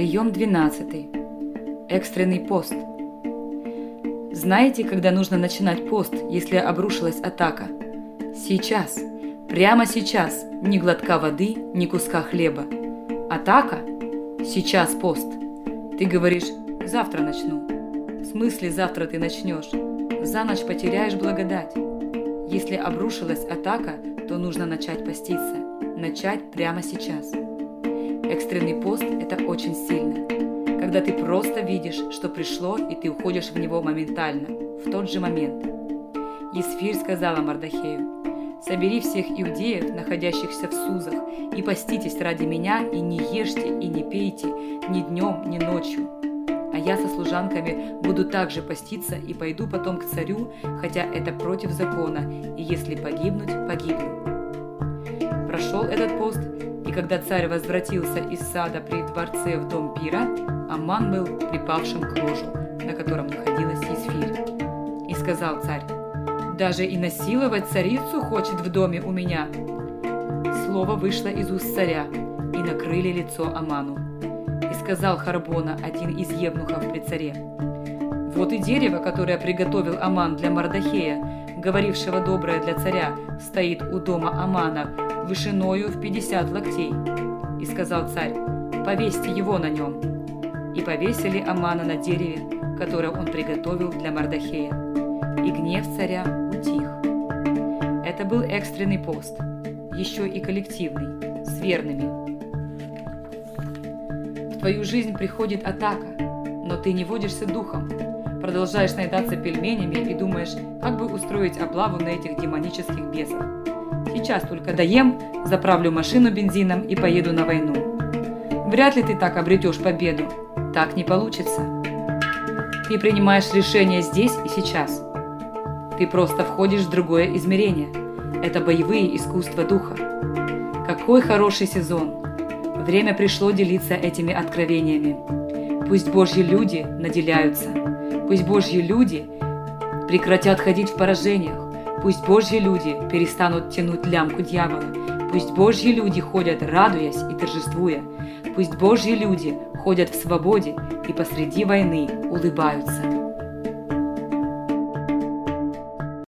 Прием 12. Экстренный пост. Знаете, когда нужно начинать пост, если обрушилась атака? Сейчас. Прямо сейчас. Ни глотка воды, ни куска хлеба. Атака? Сейчас пост. Ты говоришь, завтра начну. В смысле завтра ты начнешь? За ночь потеряешь благодать. Если обрушилась атака, то нужно начать поститься. Начать прямо сейчас. Экстренный пост – это очень сильно. Когда ты просто видишь, что пришло, и ты уходишь в него моментально, в тот же момент. Есфирь сказала Мардахею, «Собери всех иудеев, находящихся в Сузах, и поститесь ради меня, и не ешьте, и не пейте, ни днем, ни ночью. А я со служанками буду также поститься и пойду потом к царю, хотя это против закона, и если погибнуть, погибну». Прошел этот пост, и когда царь возвратился из сада при дворце в дом пира, Аман был припавшим к ложу, на котором находилась Исфирь. И сказал царь, «Даже и насиловать царицу хочет в доме у меня». Слово вышло из уст царя, и накрыли лицо Аману. И сказал Харбона, один из евнухов при царе, «Вот и дерево, которое приготовил Аман для Мардахея, говорившего доброе для царя, стоит у дома Амана, вышиною в пятьдесят локтей. И сказал царь, повесьте его на нем. И повесили Амана на дереве, которое он приготовил для Мардахея. И гнев царя утих. Это был экстренный пост, еще и коллективный, с верными. В твою жизнь приходит атака, но ты не водишься духом, продолжаешь наедаться пельменями и думаешь, как бы устроить облаву на этих демонических бесов. Сейчас только доем, заправлю машину бензином и поеду на войну. Вряд ли ты так обретешь победу. Так не получится. Ты принимаешь решение здесь и сейчас. Ты просто входишь в другое измерение. Это боевые искусства духа. Какой хороший сезон. Время пришло делиться этими откровениями. Пусть Божьи люди наделяются. Пусть Божьи люди прекратят ходить в поражениях. Пусть Божьи люди перестанут тянуть лямку дьявола. Пусть Божьи люди ходят, радуясь и торжествуя. Пусть Божьи люди ходят в свободе и посреди войны улыбаются.